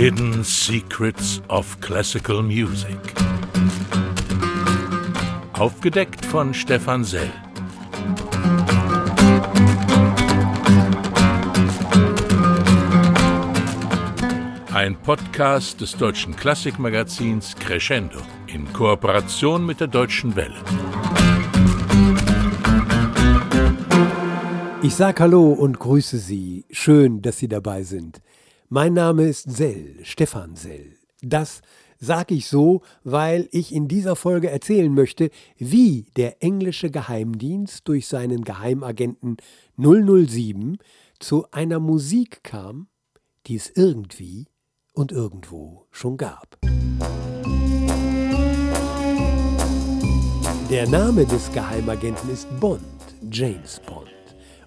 Hidden Secrets of Classical Music. Aufgedeckt von Stefan Sell. Ein Podcast des deutschen Klassikmagazins Crescendo in Kooperation mit der Deutschen Welle. Ich sage Hallo und grüße Sie. Schön, dass Sie dabei sind. Mein Name ist Sell, Stefan Sell. Das sage ich so, weil ich in dieser Folge erzählen möchte, wie der englische Geheimdienst durch seinen Geheimagenten 007 zu einer Musik kam, die es irgendwie und irgendwo schon gab. Der Name des Geheimagenten ist Bond, James Bond.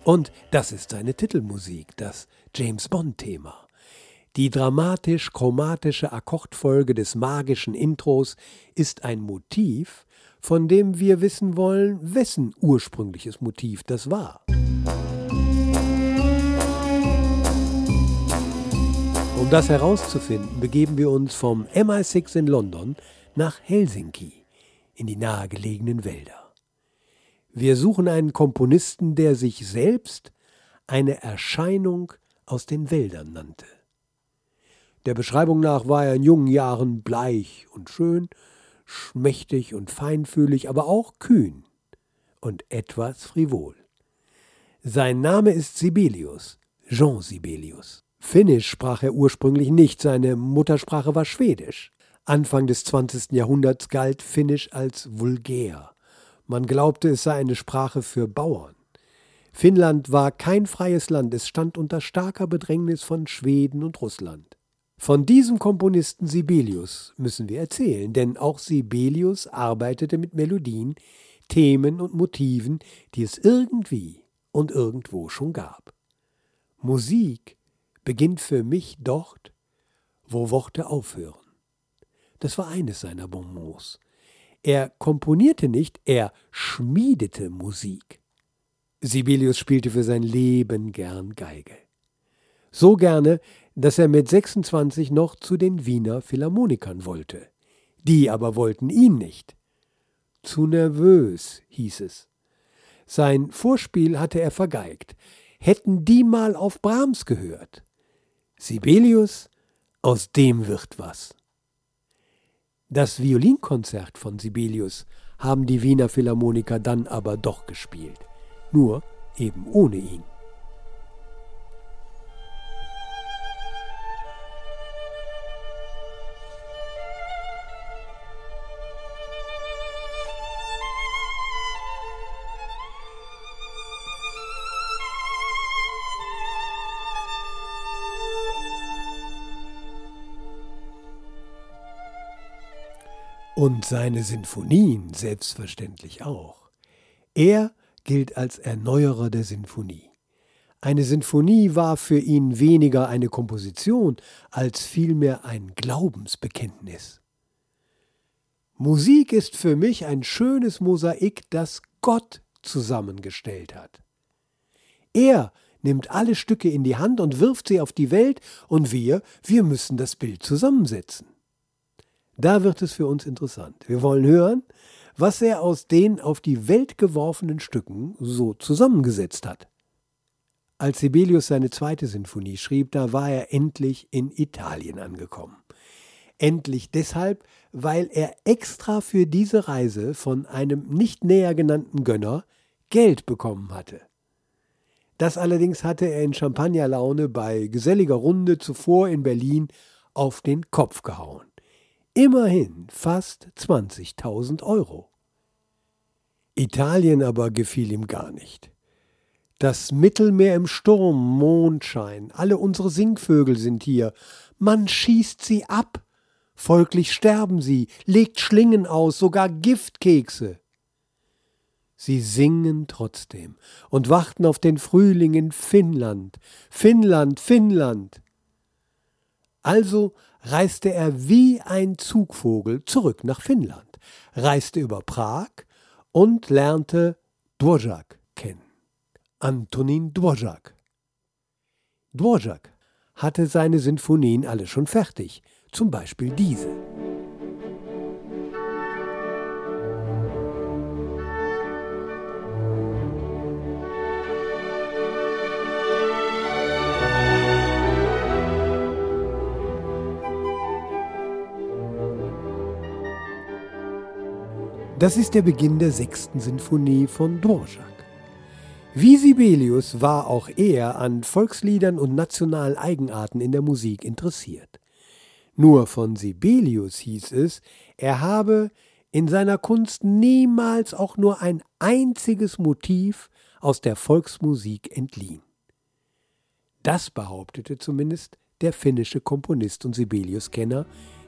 Und das ist seine Titelmusik, das James Bond-Thema. Die dramatisch-chromatische Akkordfolge des magischen Intros ist ein Motiv, von dem wir wissen wollen, wessen ursprüngliches Motiv das war. Um das herauszufinden, begeben wir uns vom MI6 in London nach Helsinki, in die nahegelegenen Wälder. Wir suchen einen Komponisten, der sich selbst eine Erscheinung aus den Wäldern nannte. Der Beschreibung nach war er in jungen Jahren bleich und schön, schmächtig und feinfühlig, aber auch kühn und etwas frivol. Sein Name ist Sibelius, Jean Sibelius. Finnisch sprach er ursprünglich nicht, seine Muttersprache war Schwedisch. Anfang des 20. Jahrhunderts galt Finnisch als vulgär. Man glaubte, es sei eine Sprache für Bauern. Finnland war kein freies Land, es stand unter starker Bedrängnis von Schweden und Russland. Von diesem Komponisten Sibelius müssen wir erzählen, denn auch Sibelius arbeitete mit Melodien, Themen und Motiven, die es irgendwie und irgendwo schon gab. Musik beginnt für mich dort, wo Worte aufhören. Das war eines seiner Bonbons. Er komponierte nicht, er schmiedete Musik. Sibelius spielte für sein Leben gern Geige. So gerne, dass er mit 26 noch zu den Wiener Philharmonikern wollte. Die aber wollten ihn nicht. Zu nervös, hieß es. Sein Vorspiel hatte er vergeigt. Hätten die mal auf Brahms gehört. Sibelius, aus dem wird was. Das Violinkonzert von Sibelius haben die Wiener Philharmoniker dann aber doch gespielt, nur eben ohne ihn. Und seine Sinfonien selbstverständlich auch. Er gilt als Erneuerer der Sinfonie. Eine Sinfonie war für ihn weniger eine Komposition als vielmehr ein Glaubensbekenntnis. Musik ist für mich ein schönes Mosaik, das Gott zusammengestellt hat. Er nimmt alle Stücke in die Hand und wirft sie auf die Welt, und wir, wir müssen das Bild zusammensetzen. Da wird es für uns interessant. Wir wollen hören, was er aus den auf die Welt geworfenen Stücken so zusammengesetzt hat. Als Sibelius seine zweite Sinfonie schrieb, da war er endlich in Italien angekommen. Endlich deshalb, weil er extra für diese Reise von einem nicht näher genannten Gönner Geld bekommen hatte. Das allerdings hatte er in Champagnerlaune bei geselliger Runde zuvor in Berlin auf den Kopf gehauen. Immerhin fast 20.000 Euro. Italien aber gefiel ihm gar nicht. Das Mittelmeer im Sturm, Mondschein, alle unsere Singvögel sind hier. Man schießt sie ab. Folglich sterben sie, legt Schlingen aus, sogar Giftkekse. Sie singen trotzdem und warten auf den Frühling in Finnland. Finnland, Finnland. Also reiste er wie ein Zugvogel zurück nach Finnland, reiste über Prag und lernte Dvorak kennen. Antonin Dvorak. Dvorak hatte seine Sinfonien alle schon fertig, zum Beispiel diese. Das ist der Beginn der sechsten Sinfonie von Dvorak. Wie Sibelius war auch er an Volksliedern und nationalen Eigenarten in der Musik interessiert. Nur von Sibelius hieß es, er habe in seiner Kunst niemals auch nur ein einziges Motiv aus der Volksmusik entliehen. Das behauptete zumindest der finnische Komponist und Sibelius-Kenner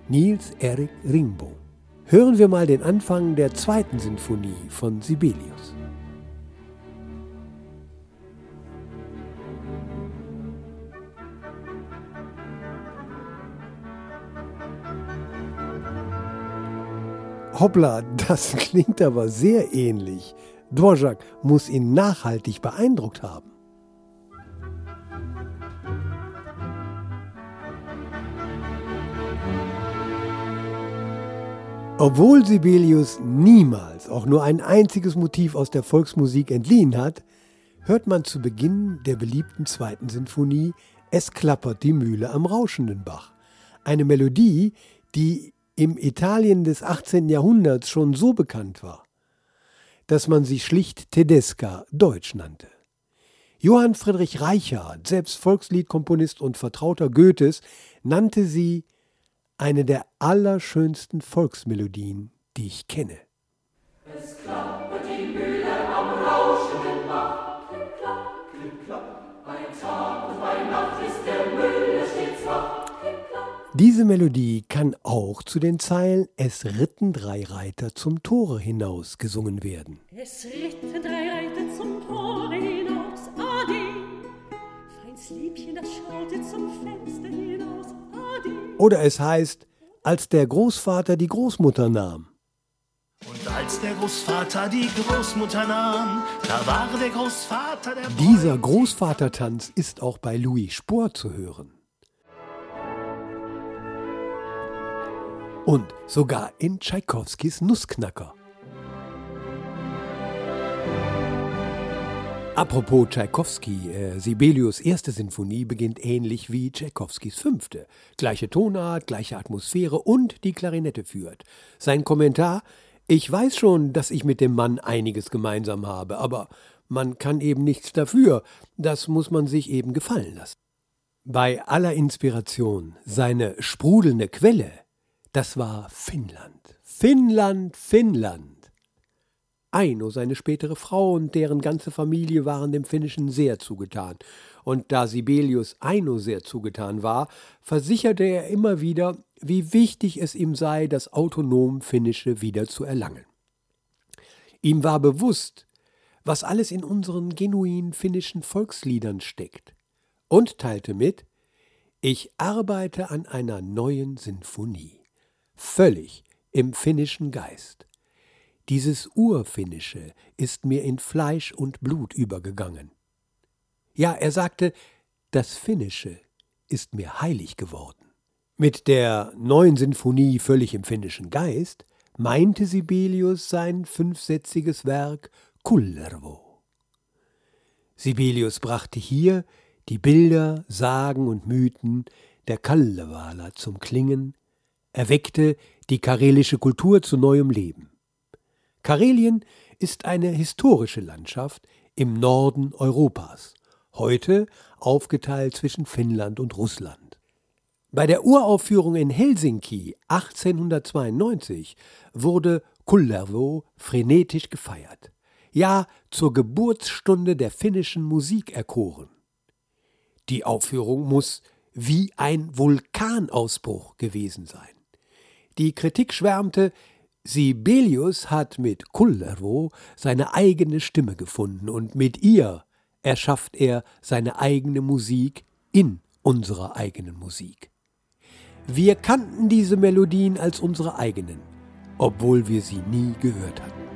Niels Erik Ringbo. Hören wir mal den Anfang der zweiten Sinfonie von Sibelius. Hoppla, das klingt aber sehr ähnlich. Dvorak muss ihn nachhaltig beeindruckt haben. Obwohl Sibelius niemals auch nur ein einziges Motiv aus der Volksmusik entliehen hat, hört man zu Beginn der beliebten zweiten Sinfonie Es klappert die Mühle am rauschenden Bach. Eine Melodie, die im Italien des 18. Jahrhunderts schon so bekannt war, dass man sie schlicht Tedesca Deutsch nannte. Johann Friedrich Reichardt, selbst Volksliedkomponist und Vertrauter Goethes, nannte sie eine der allerschönsten Volksmelodien, die ich kenne. Es klappert die Mühle am rauschenden Bach. Klipp, klapp, klipp, klapp. Bei Tag und bei Nacht ist der Müller stets wach. Diese Melodie kann auch zu den Zeilen Es ritten drei Reiter zum Tore hinaus gesungen werden. Es ritten drei Reiter zum Tore hinaus, Ade. Feins Liebchen, das schaute zum Fenster hinaus, oder es heißt, als der Großvater die Großmutter nahm. Und als der Großvater die Großmutter nahm, da war der Großvater der Dieser Großvatertanz ist auch bei Louis Spohr zu hören. Und sogar in Tschaikowskis Nussknacker. Apropos Tschaikowski, äh, Sibelius erste Sinfonie beginnt ähnlich wie Tschaikowskis fünfte. Gleiche Tonart, gleiche Atmosphäre und die Klarinette führt. Sein Kommentar: Ich weiß schon, dass ich mit dem Mann einiges gemeinsam habe, aber man kann eben nichts dafür. Das muss man sich eben gefallen lassen. Bei aller Inspiration, seine sprudelnde Quelle, das war Finnland. Finnland, Finnland. Aino, seine spätere Frau und deren ganze Familie waren dem Finnischen sehr zugetan. Und da Sibelius Aino sehr zugetan war, versicherte er immer wieder, wie wichtig es ihm sei, das autonom Finnische wieder zu erlangen. Ihm war bewusst, was alles in unseren genuin finnischen Volksliedern steckt, und teilte mit, ich arbeite an einer neuen Sinfonie, völlig im finnischen Geist. Dieses Urfinnische ist mir in Fleisch und Blut übergegangen. Ja, er sagte, das Finnische ist mir heilig geworden. Mit der neuen Sinfonie völlig im finnischen Geist meinte Sibelius sein fünfsätziges Werk Kullervo. Sibelius brachte hier die Bilder, Sagen und Mythen der Kalevala zum Klingen, erweckte die karelische Kultur zu neuem Leben. Karelien ist eine historische Landschaft im Norden Europas, heute aufgeteilt zwischen Finnland und Russland. Bei der Uraufführung in Helsinki 1892 wurde Kullervo frenetisch gefeiert, ja zur Geburtsstunde der finnischen Musik erkoren. Die Aufführung muss wie ein Vulkanausbruch gewesen sein. Die Kritik schwärmte, Sibelius hat mit Kullervo seine eigene Stimme gefunden und mit ihr erschafft er seine eigene Musik in unserer eigenen Musik. Wir kannten diese Melodien als unsere eigenen, obwohl wir sie nie gehört hatten.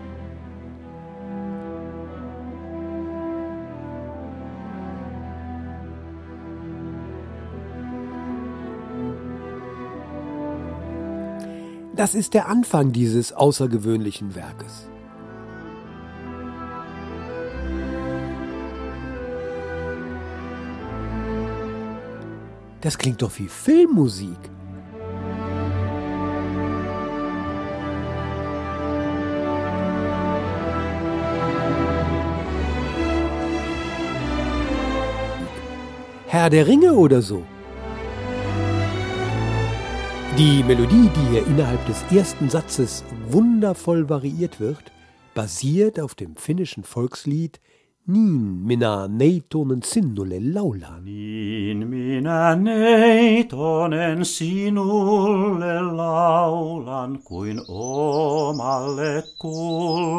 Das ist der Anfang dieses außergewöhnlichen Werkes. Das klingt doch wie Filmmusik. Herr der Ringe oder so. Die Melodie, die hier innerhalb des ersten Satzes wundervoll variiert wird, basiert auf dem finnischen Volkslied Niin minä neitonen sinulle laulan. Niin minä neitonen sinulle laulan kuin omalle kullalle.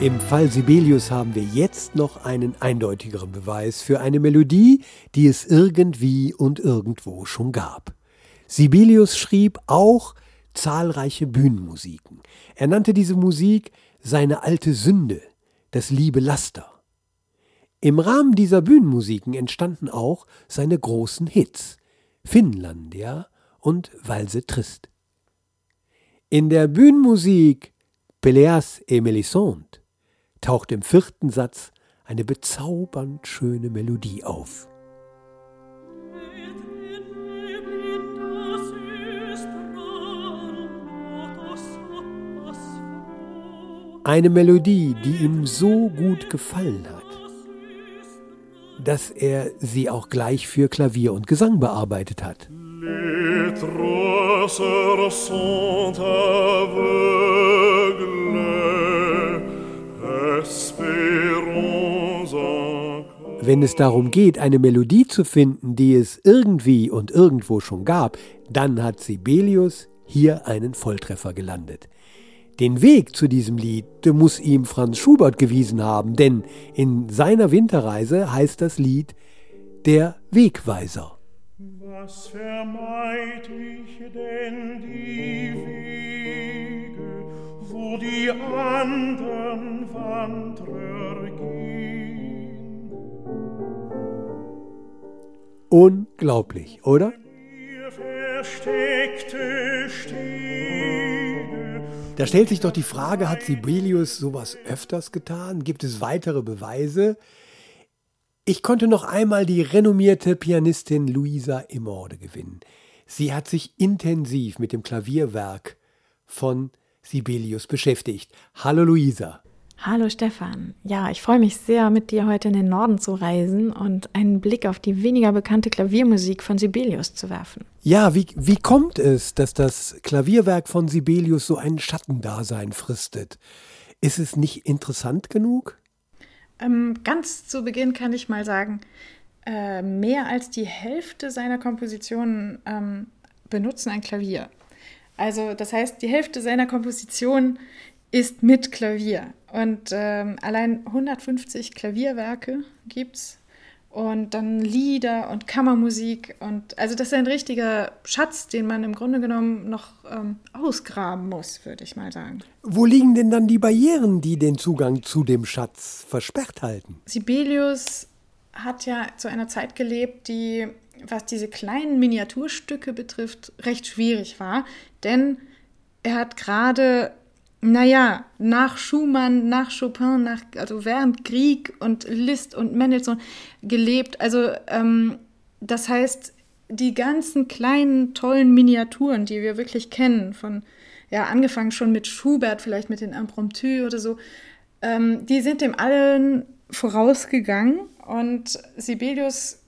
Im Fall Sibelius haben wir jetzt noch einen eindeutigeren Beweis für eine Melodie, die es irgendwie und irgendwo schon gab. Sibelius schrieb auch zahlreiche Bühnenmusiken. Er nannte diese Musik seine alte Sünde, das liebe Laster. Im Rahmen dieser Bühnenmusiken entstanden auch seine großen Hits Finnlandia und Valse Trist. In der Bühnenmusik Peleas et Melisande taucht im vierten Satz eine bezaubernd schöne Melodie auf. Eine Melodie, die ihm so gut gefallen hat, dass er sie auch gleich für Klavier und Gesang bearbeitet hat. Les sont aveugles. Wenn es darum geht, eine Melodie zu finden, die es irgendwie und irgendwo schon gab, dann hat Sibelius hier einen Volltreffer gelandet. Den Weg zu diesem Lied muss ihm Franz Schubert gewiesen haben, denn in seiner Winterreise heißt das Lied Der Wegweiser. Was vermeid ich denn die Wege, wo die anderen Wanderer Unglaublich, oder? Da stellt sich doch die Frage, hat Sibelius sowas öfters getan? Gibt es weitere Beweise? Ich konnte noch einmal die renommierte Pianistin Luisa Immorde gewinnen. Sie hat sich intensiv mit dem Klavierwerk von Sibelius beschäftigt. Hallo Luisa. Hallo Stefan. Ja, ich freue mich sehr, mit dir heute in den Norden zu reisen und einen Blick auf die weniger bekannte Klaviermusik von Sibelius zu werfen. Ja, wie, wie kommt es, dass das Klavierwerk von Sibelius so ein Schattendasein fristet? Ist es nicht interessant genug? Ähm, ganz zu Beginn kann ich mal sagen, äh, mehr als die Hälfte seiner Kompositionen ähm, benutzen ein Klavier. Also das heißt, die Hälfte seiner Kompositionen ist mit Klavier. Und ähm, allein 150 Klavierwerke gibt es und dann Lieder und Kammermusik und also das ist ein richtiger Schatz, den man im Grunde genommen noch ähm, ausgraben muss, würde ich mal sagen. Wo liegen denn dann die Barrieren, die den Zugang zu dem Schatz versperrt halten? Sibelius hat ja zu einer Zeit gelebt, die, was diese kleinen Miniaturstücke betrifft, recht schwierig war, denn er hat gerade naja, nach Schumann, nach Chopin, nach, also während Krieg und Liszt und Mendelssohn gelebt. Also ähm, das heißt, die ganzen kleinen, tollen Miniaturen, die wir wirklich kennen, von, ja, angefangen schon mit Schubert, vielleicht mit den Impromptu oder so, ähm, die sind dem allen vorausgegangen und Sibelius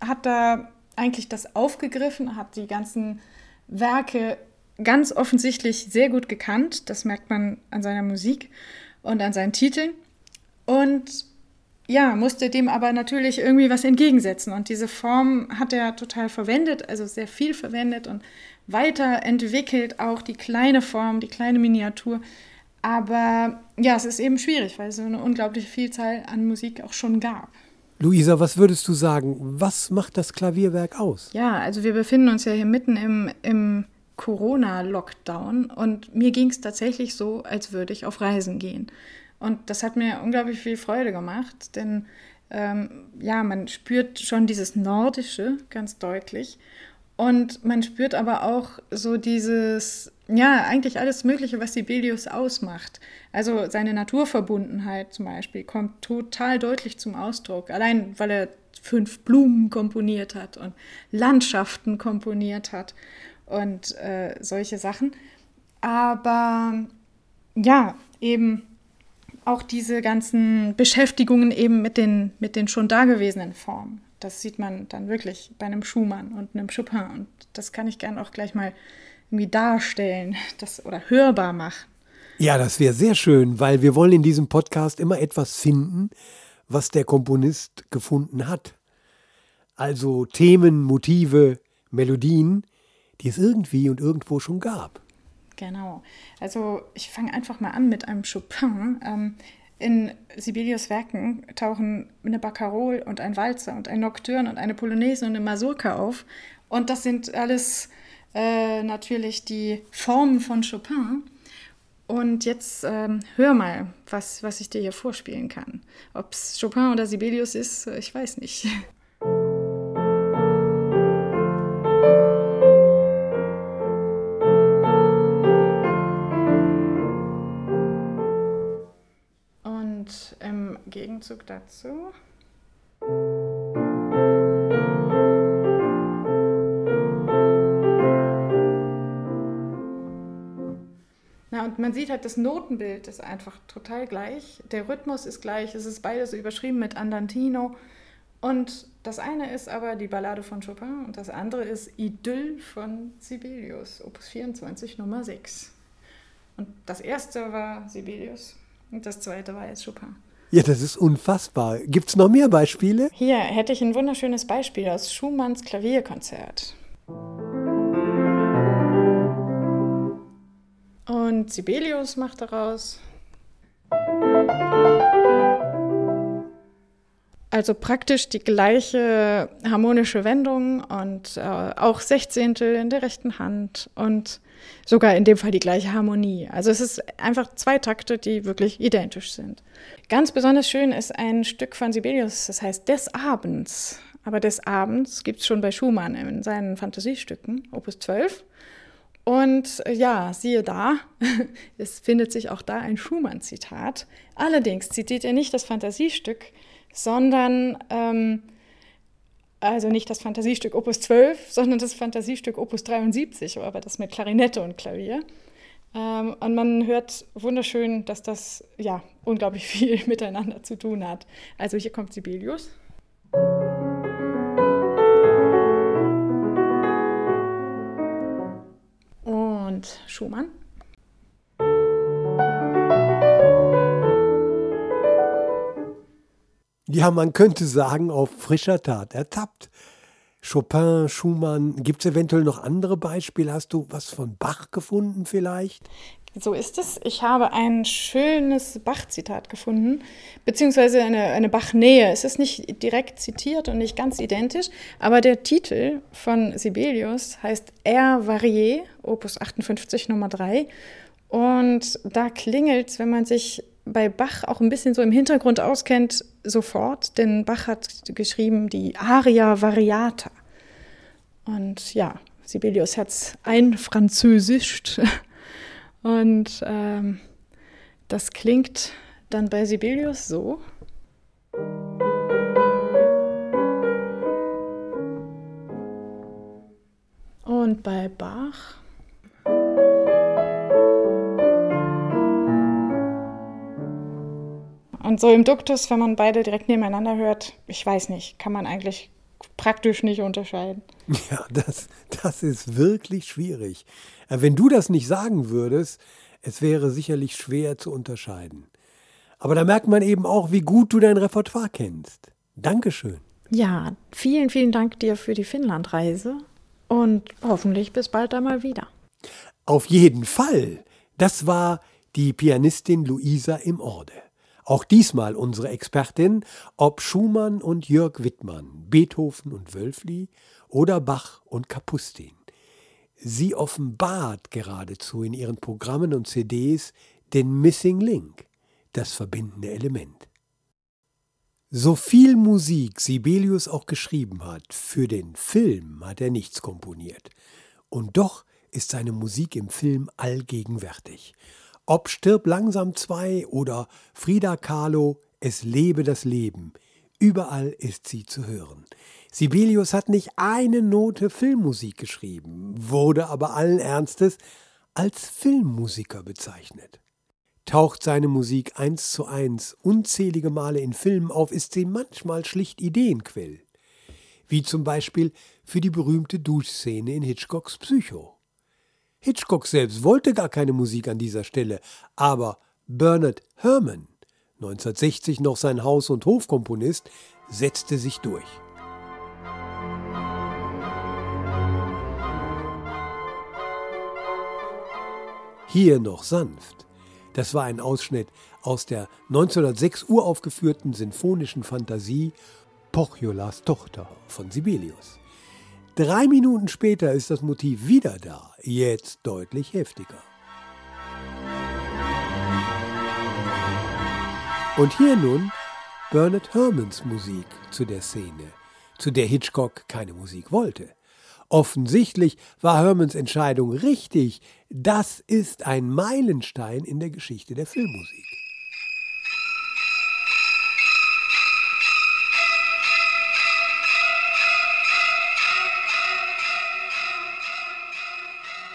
hat da eigentlich das aufgegriffen, hat die ganzen Werke ganz offensichtlich sehr gut gekannt. Das merkt man an seiner Musik und an seinen Titeln. Und ja, musste dem aber natürlich irgendwie was entgegensetzen. Und diese Form hat er total verwendet, also sehr viel verwendet und weiterentwickelt, auch die kleine Form, die kleine Miniatur. Aber ja, es ist eben schwierig, weil es so eine unglaubliche Vielzahl an Musik auch schon gab. Luisa, was würdest du sagen? Was macht das Klavierwerk aus? Ja, also wir befinden uns ja hier mitten im, im Corona-Lockdown und mir ging es tatsächlich so, als würde ich auf Reisen gehen. Und das hat mir unglaublich viel Freude gemacht, denn ähm, ja, man spürt schon dieses Nordische ganz deutlich. Und man spürt aber auch so dieses, ja, eigentlich alles Mögliche, was Sibelius ausmacht. Also seine Naturverbundenheit zum Beispiel kommt total deutlich zum Ausdruck. Allein, weil er fünf Blumen komponiert hat und Landschaften komponiert hat und äh, solche Sachen. Aber ja, eben auch diese ganzen Beschäftigungen eben mit den, mit den schon dagewesenen Formen. Das sieht man dann wirklich bei einem Schumann und einem Chopin. Und das kann ich gerne auch gleich mal irgendwie darstellen das, oder hörbar machen. Ja, das wäre sehr schön, weil wir wollen in diesem Podcast immer etwas finden, was der Komponist gefunden hat. Also Themen, Motive, Melodien, die es irgendwie und irgendwo schon gab. Genau. Also ich fange einfach mal an mit einem Chopin. Ähm, in Sibelius Werken tauchen eine Barcarolle und ein Walzer und ein Nocturne und eine Polonaise und eine Mazurka auf. Und das sind alles äh, natürlich die Formen von Chopin. Und jetzt ähm, hör mal, was, was ich dir hier vorspielen kann. Ob es Chopin oder Sibelius ist, ich weiß nicht. Gegenzug dazu und man sieht halt, das Notenbild ist einfach total gleich. Der Rhythmus ist gleich. Es ist beides überschrieben mit Andantino. Und das eine ist aber die Ballade von Chopin und das andere ist Idyll von Sibelius, Opus 24, Nummer 6. Und das erste war Sibelius und das zweite war jetzt Chopin. Ja, das ist unfassbar. Gibt es noch mehr Beispiele? Hier hätte ich ein wunderschönes Beispiel aus Schumanns Klavierkonzert. Und Sibelius macht daraus. Also praktisch die gleiche harmonische Wendung und äh, auch Sechzehntel in der rechten Hand und sogar in dem Fall die gleiche Harmonie. Also es ist einfach zwei Takte, die wirklich identisch sind. Ganz besonders schön ist ein Stück von Sibelius, das heißt Des Abends. Aber des Abends gibt es schon bei Schumann in seinen Fantasiestücken, Opus 12. Und äh, ja, siehe da, es findet sich auch da ein Schumann-Zitat. Allerdings zitiert er nicht das Fantasiestück, sondern, ähm, also nicht das Fantasiestück Opus 12, sondern das Fantasiestück Opus 73, aber das mit Klarinette und Klavier. Ähm, und man hört wunderschön, dass das ja unglaublich viel miteinander zu tun hat. Also hier kommt Sibelius. und Schumann. Ja, man könnte sagen, auf frischer Tat ertappt. Chopin, Schumann, gibt es eventuell noch andere Beispiele? Hast du was von Bach gefunden vielleicht? So ist es. Ich habe ein schönes Bach-Zitat gefunden, beziehungsweise eine, eine Bach-Nähe. Es ist nicht direkt zitiert und nicht ganz identisch, aber der Titel von Sibelius heißt Air Varié, Opus 58 Nummer 3. Und da klingelt wenn man sich bei Bach auch ein bisschen so im Hintergrund auskennt, sofort, denn Bach hat geschrieben die Aria Variata. Und ja, Sibelius hat es einfranzösischt Und ähm, das klingt dann bei Sibelius so. Und bei Bach. Und so im Duktus, wenn man beide direkt nebeneinander hört, ich weiß nicht, kann man eigentlich praktisch nicht unterscheiden. Ja, das, das ist wirklich schwierig. Äh, wenn du das nicht sagen würdest, es wäre sicherlich schwer zu unterscheiden. Aber da merkt man eben auch, wie gut du dein Repertoire kennst. Dankeschön. Ja, vielen, vielen Dank dir für die Finnlandreise und hoffentlich bis bald einmal wieder. Auf jeden Fall. Das war die Pianistin Luisa im Orde. Auch diesmal unsere Expertin, ob Schumann und Jörg Wittmann, Beethoven und Wölfli oder Bach und Kapustin. Sie offenbart geradezu in ihren Programmen und CDs den Missing Link, das verbindende Element. So viel Musik Sibelius auch geschrieben hat, für den Film hat er nichts komponiert. Und doch ist seine Musik im Film allgegenwärtig. Ob Stirb langsam 2 oder Frida Kahlo, Es lebe das Leben, überall ist sie zu hören. Sibelius hat nicht eine Note Filmmusik geschrieben, wurde aber allen Ernstes als Filmmusiker bezeichnet. Taucht seine Musik eins zu eins unzählige Male in Filmen auf, ist sie manchmal schlicht Ideenquell. Wie zum Beispiel für die berühmte Duschszene in Hitchcocks Psycho. Hitchcock selbst wollte gar keine Musik an dieser Stelle, aber Bernard Herrmann, 1960 noch sein Haus- und Hofkomponist, setzte sich durch. Hier noch sanft. Das war ein Ausschnitt aus der 1906 uraufgeführten sinfonischen Fantasie Pochiolas Tochter von Sibelius. Drei Minuten später ist das Motiv wieder da, jetzt deutlich heftiger. Und hier nun Bernard Herrmanns Musik zu der Szene, zu der Hitchcock keine Musik wollte. Offensichtlich war Hermans Entscheidung richtig. Das ist ein Meilenstein in der Geschichte der Filmmusik.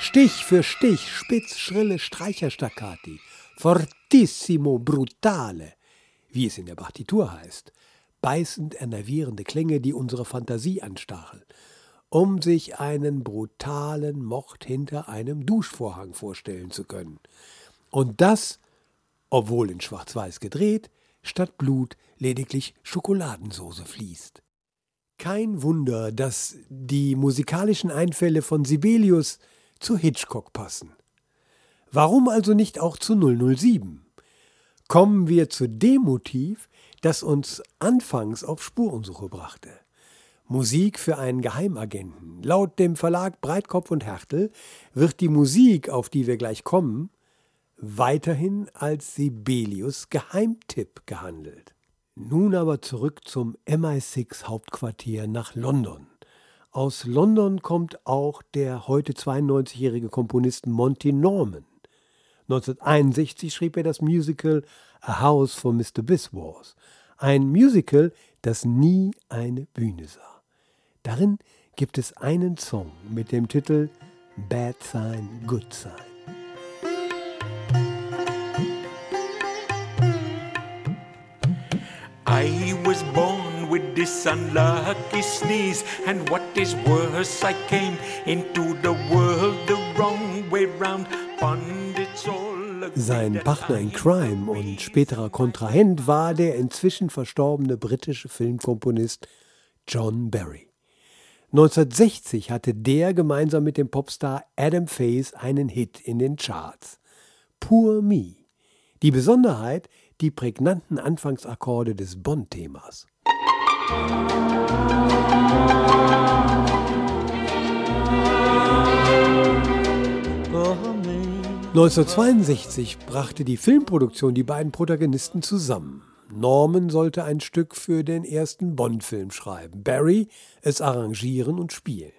Stich für Stich, spitz, schrille Streicherstaccati, fortissimo, brutale, wie es in der Partitur heißt, beißend enervierende Klänge, die unsere Fantasie anstacheln um sich einen brutalen Mord hinter einem Duschvorhang vorstellen zu können. Und das, obwohl in Schwarz-Weiß gedreht, statt Blut lediglich Schokoladensoße fließt. Kein Wunder, dass die musikalischen Einfälle von Sibelius zu Hitchcock passen. Warum also nicht auch zu 007? Kommen wir zu dem Motiv, das uns anfangs auf Spurensuche brachte. Musik für einen Geheimagenten. Laut dem Verlag Breitkopf und Hertel wird die Musik, auf die wir gleich kommen, weiterhin als Sibelius Geheimtipp gehandelt. Nun aber zurück zum MI6 Hauptquartier nach London. Aus London kommt auch der heute 92-jährige Komponist Monty Norman. 1961 schrieb er das Musical A House for Mr. Biswas, ein Musical, das nie eine Bühne sah. Darin gibt es einen Song mit dem Titel Bad Sign, Good Sign. I was born with this unlucky sneeze, and what is worse, I came into the world the wrong way round. Sein Partner in Crime und späterer Kontrahent war der inzwischen verstorbene britische Filmkomponist John Barry. 1960 hatte der gemeinsam mit dem Popstar Adam Faze einen Hit in den Charts. Poor Me. Die Besonderheit, die prägnanten Anfangsakkorde des Bond-Themas. 1962 brachte die Filmproduktion die beiden Protagonisten zusammen. Norman sollte ein Stück für den ersten Bond-Film schreiben, Barry es arrangieren und spielen.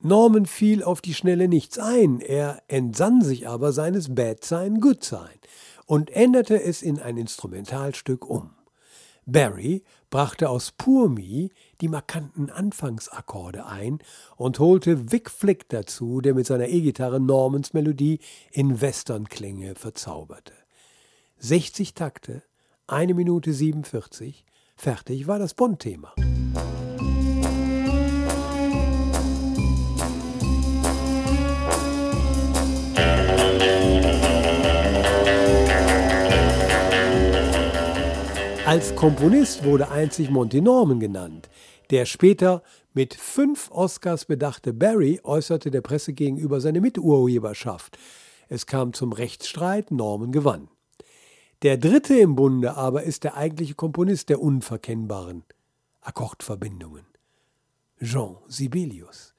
Norman fiel auf die Schnelle nichts ein, er entsann sich aber seines Bad Sein, Good Sein und änderte es in ein Instrumentalstück um. Barry brachte aus Poor Me die markanten Anfangsakkorde ein und holte Vic Flick dazu, der mit seiner E-Gitarre Normans Melodie in Westernklänge verzauberte. 60 Takte, eine Minute 47, fertig war das Bond-Thema. Als Komponist wurde einzig Monty Norman genannt. Der später mit fünf Oscars bedachte Barry äußerte der Presse gegenüber seine Miturheberschaft. Es kam zum Rechtsstreit, Norman gewann. Der dritte im Bunde aber ist der eigentliche Komponist der unverkennbaren Akkordverbindungen, Jean Sibelius.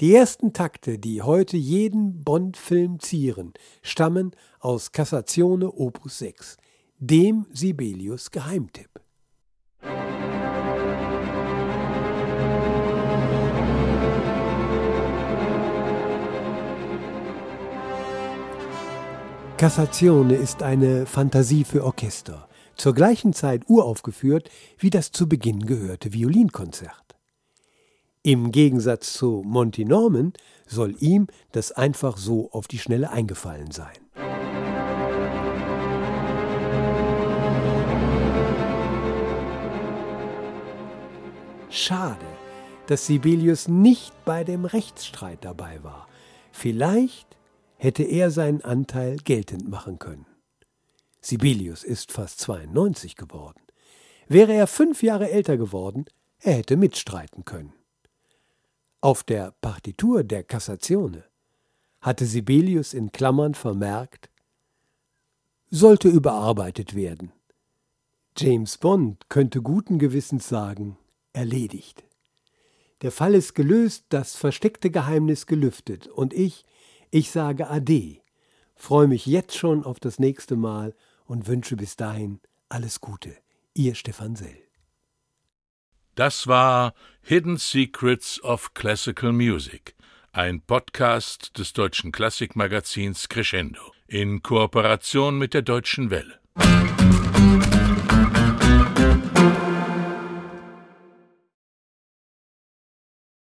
Die ersten Takte, die heute jeden Bond-Film zieren, stammen aus Cassazione Opus 6, dem Sibelius Geheimtipp. Cassazione ist eine Fantasie für Orchester, zur gleichen Zeit uraufgeführt wie das zu Beginn gehörte Violinkonzert. Im Gegensatz zu Monty Norman soll ihm das einfach so auf die Schnelle eingefallen sein. Schade, dass Sibelius nicht bei dem Rechtsstreit dabei war. Vielleicht hätte er seinen Anteil geltend machen können. Sibelius ist fast 92 geworden. Wäre er fünf Jahre älter geworden, er hätte mitstreiten können. Auf der Partitur der Kassatione hatte Sibelius in Klammern vermerkt, sollte überarbeitet werden. James Bond könnte guten Gewissens sagen, erledigt. Der Fall ist gelöst, das versteckte Geheimnis gelüftet und ich, ich sage Ade, freue mich jetzt schon auf das nächste Mal und wünsche bis dahin alles Gute. Ihr Stefan Sell. Das war Hidden Secrets of Classical Music, ein Podcast des deutschen Klassikmagazins Crescendo in Kooperation mit der Deutschen Welle.